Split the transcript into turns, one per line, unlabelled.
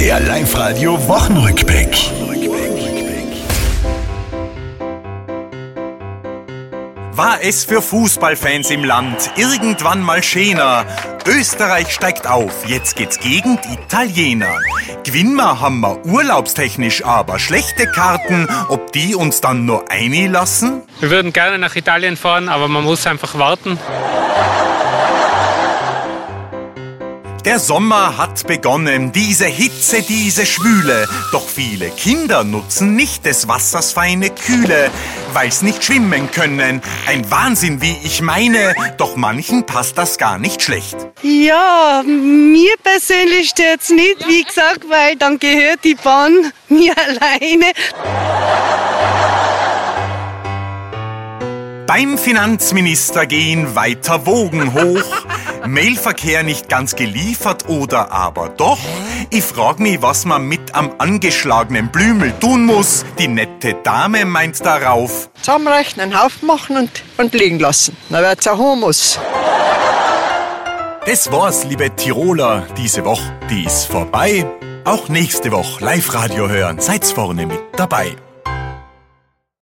Der Live-Radio Wochenrückblick.
War es für Fußballfans im Land irgendwann mal schöner? Österreich steigt auf, jetzt geht's gegen die Italiener. Gewinnmer haben wir urlaubstechnisch aber schlechte Karten, ob die uns dann nur lassen?
Wir würden gerne nach Italien fahren, aber man muss einfach warten.
Der Sommer hat begonnen, diese Hitze, diese Schwüle. Doch viele Kinder nutzen nicht des Wassers feine Kühle, weil's nicht schwimmen können. Ein Wahnsinn, wie ich meine, doch manchen passt das gar nicht schlecht.
Ja, mir persönlich stört's nicht, wie gesagt, weil dann gehört die Bahn mir alleine.
Beim Finanzminister gehen weiter Wogen hoch. Mailverkehr nicht ganz geliefert oder aber doch? Ich frag mich, was man mit am angeschlagenen Blümel tun muss. Die nette Dame meint darauf.
Zusammenrechnen, Haufen machen und, und liegen lassen. Dann wird's ein Humus.
Das war's, liebe Tiroler, diese Woche, die ist vorbei. Auch nächste Woche Live-Radio hören, seid's vorne mit dabei.